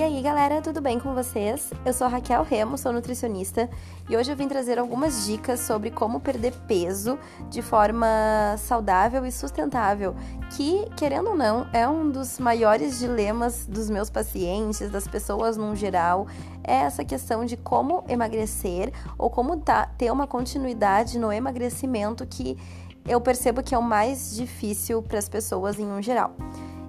E aí, galera, tudo bem com vocês? Eu sou Raquel Remo, sou nutricionista e hoje eu vim trazer algumas dicas sobre como perder peso de forma saudável e sustentável, que, querendo ou não, é um dos maiores dilemas dos meus pacientes, das pessoas no geral, é essa questão de como emagrecer ou como tá, ter uma continuidade no emagrecimento que eu percebo que é o mais difícil para as pessoas em um geral.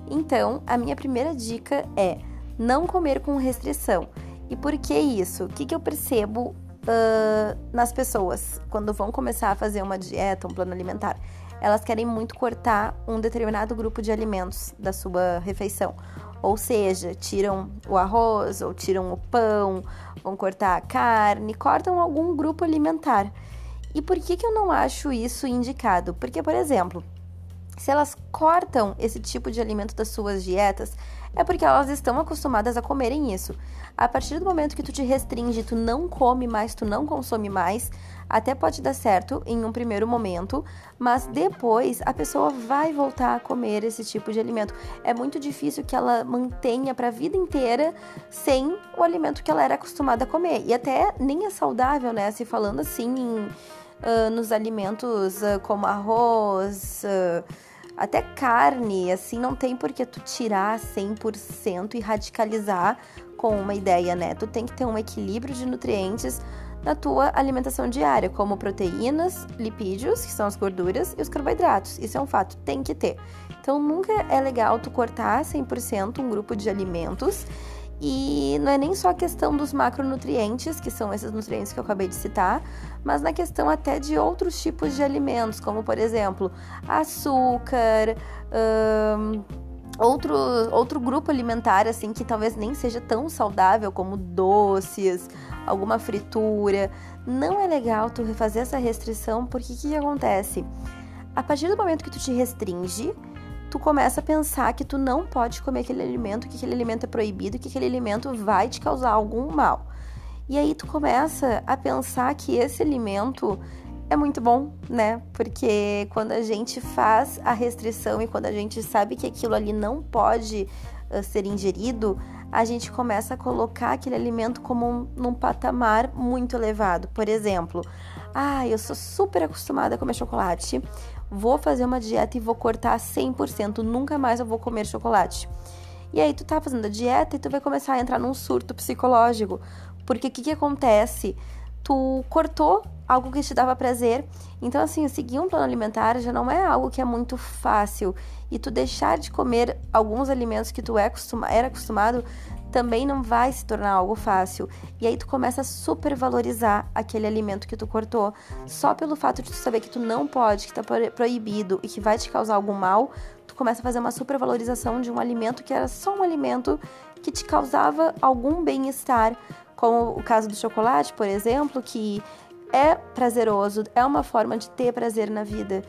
Então, a minha primeira dica é não comer com restrição. E por que isso? O que, que eu percebo uh, nas pessoas quando vão começar a fazer uma dieta, um plano alimentar? Elas querem muito cortar um determinado grupo de alimentos da sua refeição. Ou seja, tiram o arroz ou tiram o pão, vão cortar a carne, cortam algum grupo alimentar. E por que, que eu não acho isso indicado? Porque, por exemplo, se elas cortam esse tipo de alimento das suas dietas, é porque elas estão acostumadas a comerem isso. A partir do momento que tu te restringe, tu não come mais, tu não consome mais, até pode dar certo em um primeiro momento, mas depois a pessoa vai voltar a comer esse tipo de alimento. É muito difícil que ela mantenha para a vida inteira sem o alimento que ela era acostumada a comer. E até nem é saudável, né? Se falando assim em, uh, nos alimentos uh, como arroz. Uh, até carne, assim, não tem por que tu tirar 100% e radicalizar com uma ideia, né? Tu tem que ter um equilíbrio de nutrientes na tua alimentação diária, como proteínas, lipídios, que são as gorduras, e os carboidratos. Isso é um fato, tem que ter. Então, nunca é legal tu cortar 100% um grupo de alimentos e não é nem só a questão dos macronutrientes, que são esses nutrientes que eu acabei de citar, mas na questão até de outros tipos de alimentos, como por exemplo açúcar, hum, outro, outro grupo alimentar assim que talvez nem seja tão saudável como doces, alguma fritura. Não é legal tu fazer essa restrição, porque o que, que acontece? A partir do momento que tu te restringe, tu começa a pensar que tu não pode comer aquele alimento, que aquele alimento é proibido, que aquele alimento vai te causar algum mal. E aí tu começa a pensar que esse alimento é muito bom, né? Porque quando a gente faz a restrição e quando a gente sabe que aquilo ali não pode uh, ser ingerido, a gente começa a colocar aquele alimento como um, num patamar muito elevado. Por exemplo, ah, eu sou super acostumada a comer chocolate, vou fazer uma dieta e vou cortar 100%, nunca mais eu vou comer chocolate. E aí tu tá fazendo a dieta e tu vai começar a entrar num surto psicológico. Porque o que, que acontece? Tu cortou algo que te dava prazer. Então, assim, seguir um plano alimentar já não é algo que é muito fácil. E tu deixar de comer alguns alimentos que tu é acostuma, era acostumado também não vai se tornar algo fácil. E aí tu começa a supervalorizar aquele alimento que tu cortou. Só pelo fato de tu saber que tu não pode, que tá proibido e que vai te causar algum mal, tu começa a fazer uma supervalorização de um alimento que era só um alimento que te causava algum bem-estar, como o caso do chocolate, por exemplo, que é prazeroso, é uma forma de ter prazer na vida.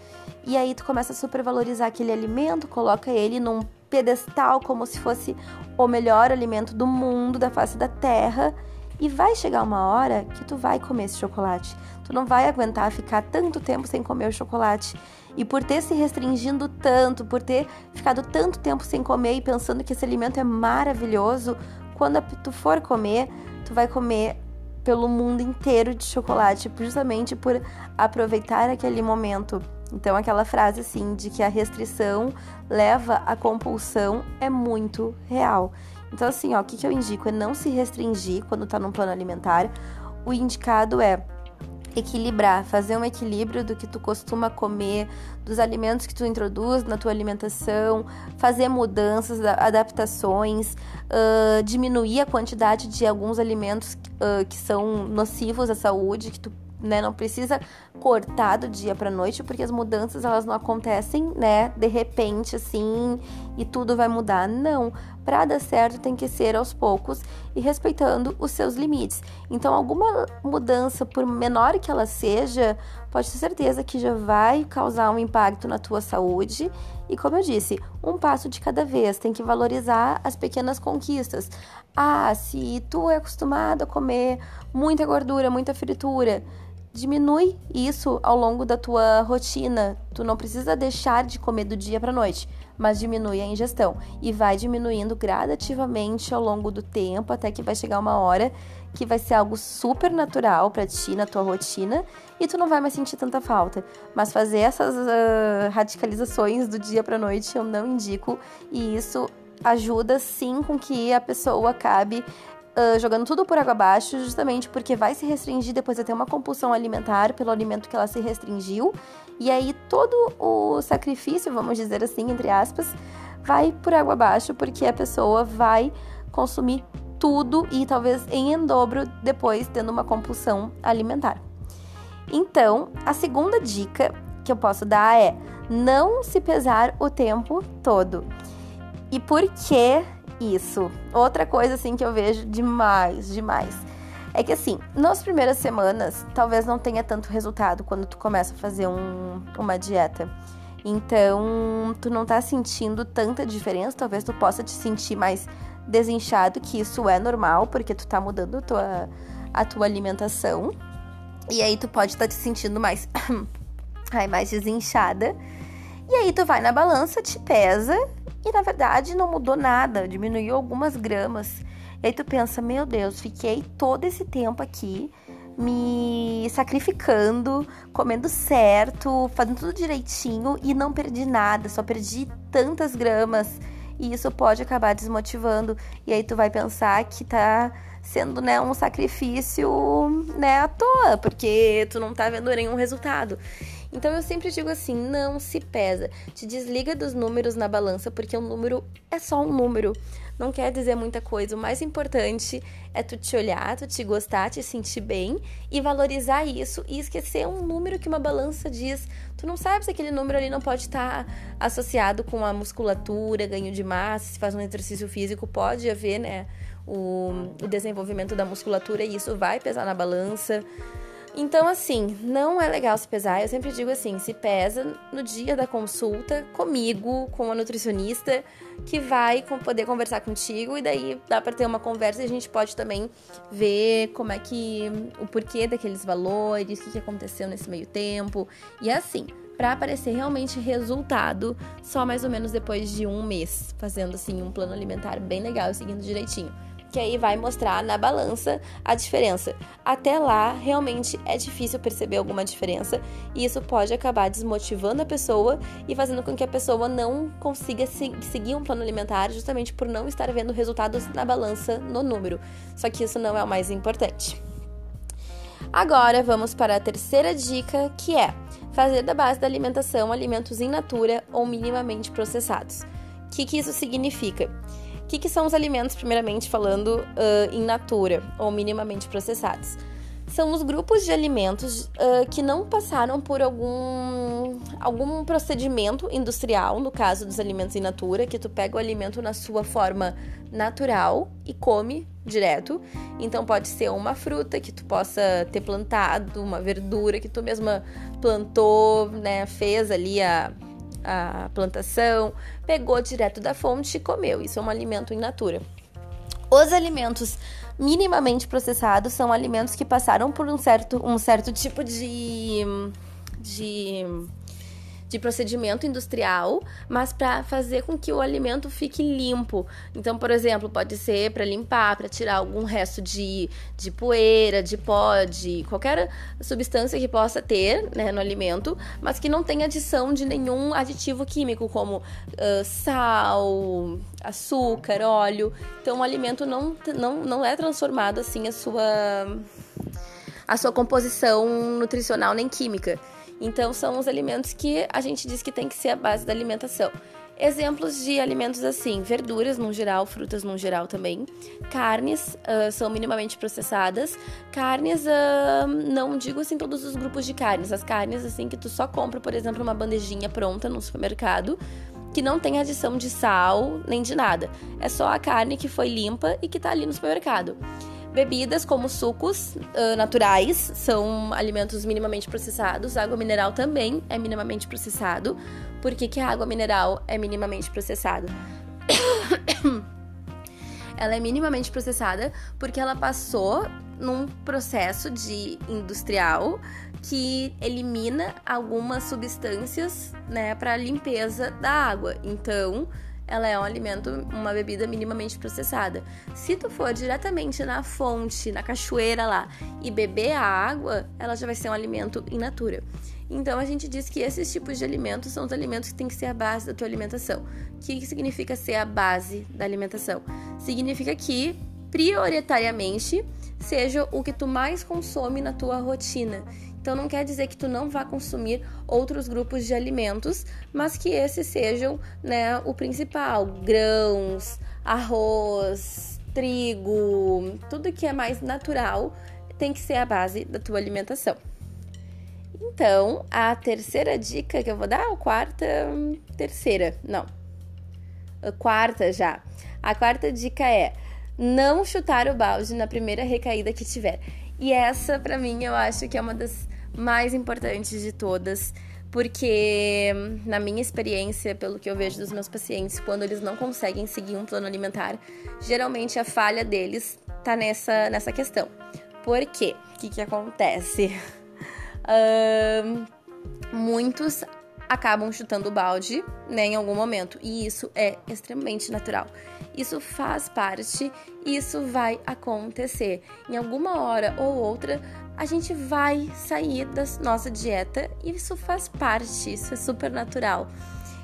E aí tu começa a supervalorizar aquele alimento, coloca ele num pedestal como se fosse o melhor alimento do mundo, da face da terra. E vai chegar uma hora que tu vai comer esse chocolate. Tu não vai aguentar ficar tanto tempo sem comer o chocolate. E por ter se restringindo tanto, por ter ficado tanto tempo sem comer e pensando que esse alimento é maravilhoso, quando tu for comer, tu vai comer pelo mundo inteiro de chocolate, justamente por aproveitar aquele momento. Então, aquela frase assim de que a restrição leva à compulsão é muito real. Então, assim, ó, o que, que eu indico é não se restringir quando tá num plano alimentar. O indicado é equilibrar, fazer um equilíbrio do que tu costuma comer, dos alimentos que tu introduz na tua alimentação, fazer mudanças, adaptações, uh, diminuir a quantidade de alguns alimentos uh, que são nocivos à saúde, que tu né? Não precisa cortar do dia para noite, porque as mudanças elas não acontecem, né? De repente assim e tudo vai mudar. Não, para dar certo tem que ser aos poucos e respeitando os seus limites. Então, alguma mudança, por menor que ela seja, pode ter certeza que já vai causar um impacto na tua saúde. E como eu disse, um passo de cada vez, tem que valorizar as pequenas conquistas. Ah, se tu é acostumado a comer muita gordura, muita fritura, diminui isso ao longo da tua rotina. Tu não precisa deixar de comer do dia para noite, mas diminui a ingestão e vai diminuindo gradativamente ao longo do tempo até que vai chegar uma hora que vai ser algo super natural para ti na tua rotina e tu não vai mais sentir tanta falta. Mas fazer essas uh, radicalizações do dia para noite eu não indico e isso ajuda sim com que a pessoa acabe uh, jogando tudo por água abaixo, justamente porque vai se restringir depois de ter uma compulsão alimentar pelo alimento que ela se restringiu. E aí todo o sacrifício, vamos dizer assim, entre aspas, vai por água abaixo, porque a pessoa vai consumir tudo e talvez em dobro depois tendo uma compulsão alimentar. Então, a segunda dica que eu posso dar é não se pesar o tempo todo. E por que isso. Outra coisa assim que eu vejo demais, demais. É que assim, nas primeiras semanas, talvez não tenha tanto resultado quando tu começa a fazer um, uma dieta. Então, tu não tá sentindo tanta diferença, talvez tu possa te sentir mais desinchado, que isso é normal, porque tu tá mudando a tua, a tua alimentação. E aí tu pode estar tá te sentindo mais, ai, mais desinchada. E aí tu vai na balança, te pesa e na verdade não mudou nada, diminuiu algumas gramas. E aí tu pensa, meu Deus, fiquei todo esse tempo aqui me sacrificando, comendo certo, fazendo tudo direitinho e não perdi nada, só perdi tantas gramas. E isso pode acabar desmotivando. E aí tu vai pensar que tá sendo, né, um sacrifício, né, à toa, porque tu não tá vendo nenhum resultado. Então eu sempre digo assim: não se pesa. Te desliga dos números na balança, porque um número é só um número. Não quer dizer muita coisa. O mais importante é tu te olhar, tu te gostar, te sentir bem e valorizar isso e esquecer um número que uma balança diz. Tu não sabe se aquele número ali não pode estar associado com a musculatura, ganho de massa, se faz um exercício físico, pode haver, né? O, o desenvolvimento da musculatura e isso vai pesar na balança. Então, assim, não é legal se pesar. Eu sempre digo assim: se pesa no dia da consulta comigo, com a nutricionista, que vai poder conversar contigo, e daí dá para ter uma conversa e a gente pode também ver como é que. o porquê daqueles valores, o que, que aconteceu nesse meio tempo. E é assim, para aparecer realmente resultado só mais ou menos depois de um mês, fazendo assim um plano alimentar bem legal e seguindo direitinho que aí vai mostrar na balança a diferença. Até lá, realmente é difícil perceber alguma diferença e isso pode acabar desmotivando a pessoa e fazendo com que a pessoa não consiga seguir um plano alimentar justamente por não estar vendo resultados na balança no número. Só que isso não é o mais importante. Agora vamos para a terceira dica, que é fazer da base da alimentação alimentos in natura ou minimamente processados. O que, que isso significa? Que, que são os alimentos, primeiramente falando, uh, in natura ou minimamente processados? São os grupos de alimentos uh, que não passaram por algum, algum procedimento industrial, no caso dos alimentos in natura, que tu pega o alimento na sua forma natural e come direto. Então pode ser uma fruta que tu possa ter plantado, uma verdura que tu mesma plantou, né, fez ali a a plantação, pegou direto da fonte e comeu. Isso é um alimento in natura. Os alimentos minimamente processados são alimentos que passaram por um certo, um certo tipo de, de de procedimento industrial, mas para fazer com que o alimento fique limpo. Então, por exemplo, pode ser para limpar, para tirar algum resto de, de poeira, de pó, de qualquer substância que possa ter né, no alimento, mas que não tenha adição de nenhum aditivo químico, como uh, sal, açúcar, óleo. Então, o alimento não, não, não é transformado assim a sua, a sua composição nutricional nem química. Então, são os alimentos que a gente diz que tem que ser a base da alimentação. Exemplos de alimentos assim: verduras no geral, frutas no geral também. Carnes uh, são minimamente processadas. Carnes, uh, não digo assim todos os grupos de carnes. As carnes assim que tu só compra, por exemplo, uma bandejinha pronta no supermercado, que não tem adição de sal nem de nada. É só a carne que foi limpa e que tá ali no supermercado. Bebidas como sucos uh, naturais são alimentos minimamente processados. Água mineral também é minimamente processado. Por que, que a água mineral é minimamente processada? ela é minimamente processada porque ela passou num processo de industrial que elimina algumas substâncias, né, para limpeza da água. Então, ela é um alimento, uma bebida minimamente processada. Se tu for diretamente na fonte, na cachoeira lá e beber a água, ela já vai ser um alimento in natura. Então a gente diz que esses tipos de alimentos são os alimentos que têm que ser a base da tua alimentação. O que significa ser a base da alimentação? Significa que prioritariamente seja o que tu mais consome na tua rotina. Então não quer dizer que tu não vá consumir outros grupos de alimentos, mas que esses sejam, né, o principal, grãos, arroz, trigo, tudo que é mais natural tem que ser a base da tua alimentação. Então, a terceira dica que eu vou dar, a quarta, terceira, não. A quarta já. A quarta dica é não chutar o balde na primeira recaída que tiver. E essa, para mim, eu acho que é uma das mais importantes de todas, porque na minha experiência, pelo que eu vejo dos meus pacientes, quando eles não conseguem seguir um plano alimentar, geralmente a falha deles tá nessa, nessa questão. Por quê? O que, que acontece? Uh, muitos acabam chutando o balde né, em algum momento, e isso é extremamente natural. Isso faz parte, isso vai acontecer. Em alguma hora ou outra, a gente vai sair da nossa dieta e isso faz parte, isso é super natural.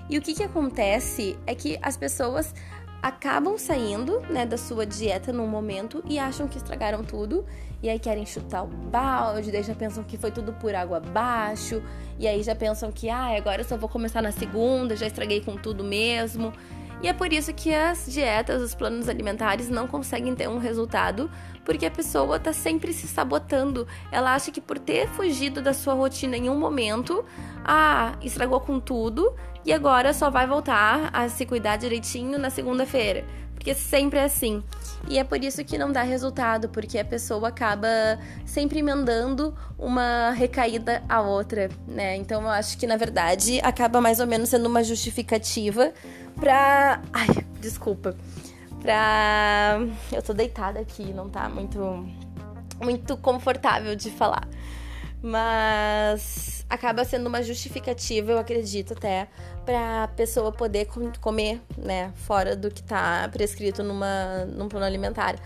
E o que, que acontece é que as pessoas acabam saindo né, da sua dieta num momento e acham que estragaram tudo, e aí querem chutar o balde, daí já pensam que foi tudo por água abaixo, e aí já pensam que ah, agora eu só vou começar na segunda, já estraguei com tudo mesmo. E é por isso que as dietas, os planos alimentares não conseguem ter um resultado, porque a pessoa está sempre se sabotando. Ela acha que por ter fugido da sua rotina em um momento, ah, estragou com tudo e agora só vai voltar a se cuidar direitinho na segunda-feira. Porque sempre é assim. E é por isso que não dá resultado, porque a pessoa acaba sempre emendando uma recaída a outra, né? Então eu acho que na verdade acaba mais ou menos sendo uma justificativa pra. Ai, desculpa. Pra. Eu tô deitada aqui, não tá muito. Muito confortável de falar. Mas acaba sendo uma justificativa, eu acredito até, para a pessoa poder comer, né, fora do que tá prescrito numa, num plano alimentar.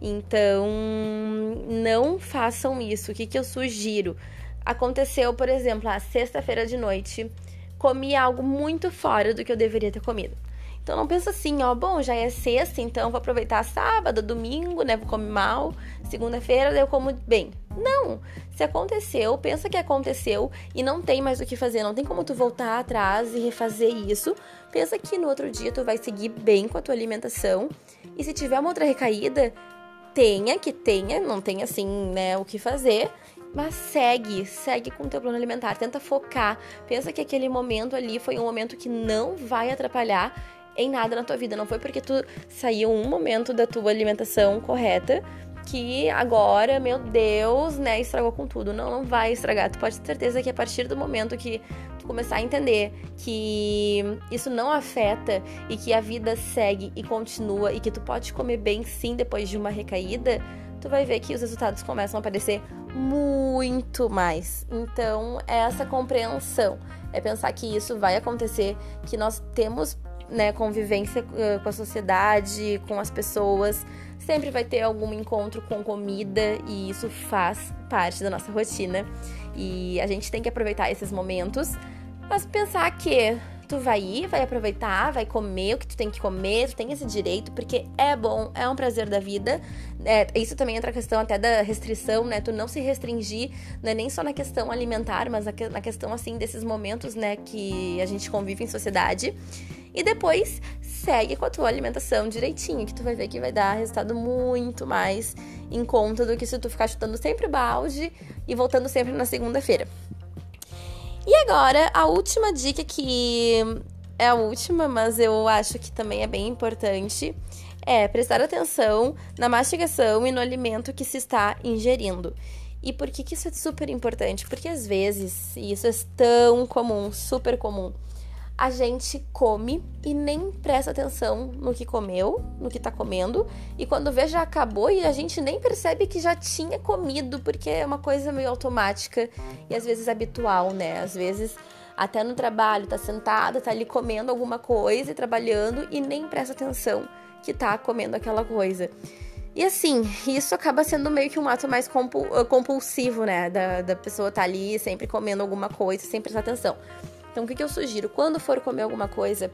Então, não façam isso. O que, que eu sugiro? Aconteceu, por exemplo, a sexta-feira de noite, comi algo muito fora do que eu deveria ter comido. Então não pensa assim, ó, bom, já é sexta, então vou aproveitar sábado, domingo, né? Vou comer mal, segunda-feira eu como bem. Não! Se aconteceu, pensa que aconteceu e não tem mais o que fazer, não tem como tu voltar atrás e refazer isso. Pensa que no outro dia tu vai seguir bem com a tua alimentação e se tiver uma outra recaída, tenha que tenha, não tem assim, né, o que fazer mas segue, segue com o teu plano alimentar, tenta focar. Pensa que aquele momento ali foi um momento que não vai atrapalhar em nada na tua vida. Não foi porque tu saiu um momento da tua alimentação correta que agora, meu Deus, né, estragou com tudo. Não, não vai estragar. Tu pode ter certeza que a partir do momento que tu começar a entender que isso não afeta e que a vida segue e continua e que tu pode comer bem sim depois de uma recaída, tu vai ver que os resultados começam a aparecer muito mais. Então, é essa compreensão, é pensar que isso vai acontecer, que nós temos né, convivência uh, com a sociedade, com as pessoas, sempre vai ter algum encontro com comida e isso faz parte da nossa rotina. E a gente tem que aproveitar esses momentos, mas pensar que tu vai ir, vai aproveitar, vai comer o que tu tem que comer, tu tem esse direito, porque é bom, é um prazer da vida. É, isso também entra a questão até da restrição, né? Tu não se restringir, não é nem só na questão alimentar, mas na questão, assim, desses momentos, né, que a gente convive em sociedade. E depois segue com a tua alimentação direitinho, que tu vai ver que vai dar resultado muito mais em conta do que se tu ficar chutando sempre balde e voltando sempre na segunda-feira. E agora, a última dica que é a última, mas eu acho que também é bem importante, é prestar atenção na mastigação e no alimento que se está ingerindo. E por que, que isso é super importante? Porque às vezes, e isso é tão comum, super comum, a gente come e nem presta atenção no que comeu, no que tá comendo, e quando vê já acabou e a gente nem percebe que já tinha comido, porque é uma coisa meio automática e às vezes habitual, né? Às vezes até no trabalho, tá sentada, tá ali comendo alguma coisa e trabalhando e nem presta atenção que tá comendo aquela coisa. E assim, isso acaba sendo meio que um ato mais compulsivo, né? Da, da pessoa tá ali sempre comendo alguma coisa sem prestar atenção. Então, o que, eu sugiro? Quando for comer alguma coisa,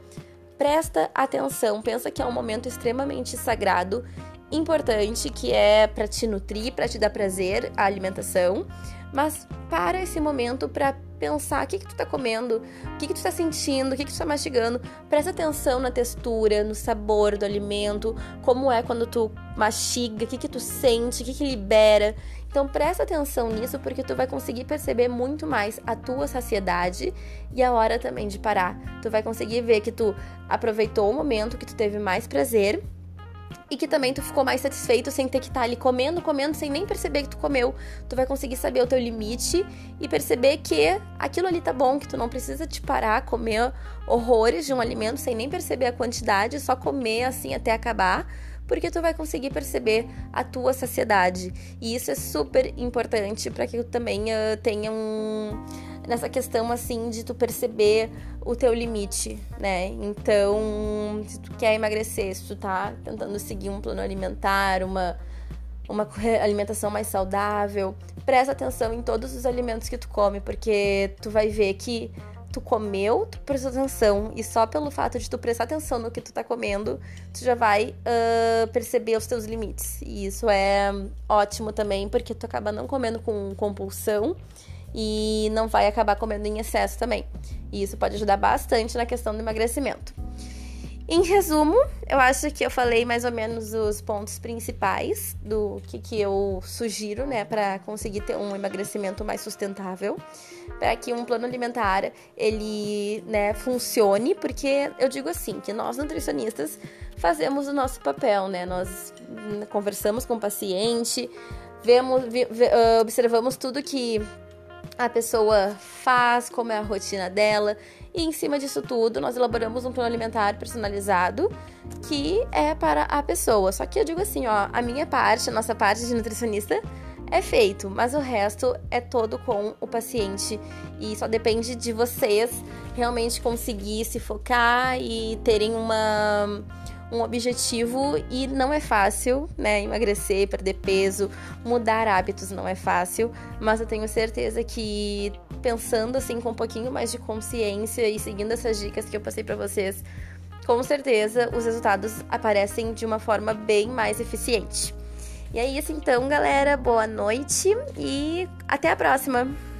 presta atenção, pensa que é um momento extremamente sagrado, importante, que é para te nutrir, para te dar prazer a alimentação, mas para esse momento para pensar o que, que tu tá comendo, o que, que tu tá sentindo, o que, que tu tá mastigando. Presta atenção na textura, no sabor do alimento, como é quando tu mastiga, o que, que tu sente, o que, que libera. Então presta atenção nisso porque tu vai conseguir perceber muito mais a tua saciedade e a hora também de parar. Tu vai conseguir ver que tu aproveitou o momento, que tu teve mais prazer e que também tu ficou mais satisfeito sem ter que estar tá ali comendo, comendo, sem nem perceber que tu comeu. Tu vai conseguir saber o teu limite e perceber que aquilo ali tá bom, que tu não precisa te parar, comer horrores de um alimento sem nem perceber a quantidade, só comer assim até acabar porque tu vai conseguir perceber a tua saciedade. E isso é super importante para que tu também uh, tenha um nessa questão assim de tu perceber o teu limite, né? Então, se tu quer emagrecer, se tu tá tentando seguir um plano alimentar, uma uma alimentação mais saudável, presta atenção em todos os alimentos que tu come, porque tu vai ver que tu comeu, tu prestou atenção, e só pelo fato de tu prestar atenção no que tu tá comendo, tu já vai uh, perceber os teus limites. E isso é ótimo também, porque tu acaba não comendo com compulsão e não vai acabar comendo em excesso também. E isso pode ajudar bastante na questão do emagrecimento. Em resumo, eu acho que eu falei mais ou menos os pontos principais do que, que eu sugiro, né, para conseguir ter um emagrecimento mais sustentável, para que um plano alimentar ele, né, funcione, porque eu digo assim que nós nutricionistas fazemos o nosso papel, né, nós conversamos com o paciente, vemos, vi, uh, observamos tudo que a pessoa faz, como é a rotina dela. E em cima disso tudo, nós elaboramos um plano alimentar personalizado que é para a pessoa. Só que eu digo assim, ó, a minha parte, a nossa parte de nutricionista é feito, mas o resto é todo com o paciente e só depende de vocês realmente conseguir se focar e terem uma um objetivo e não é fácil, né? Emagrecer, perder peso, mudar hábitos não é fácil, mas eu tenho certeza que pensando assim com um pouquinho mais de consciência e seguindo essas dicas que eu passei para vocês, com certeza os resultados aparecem de uma forma bem mais eficiente. E é isso então, galera. Boa noite e até a próxima!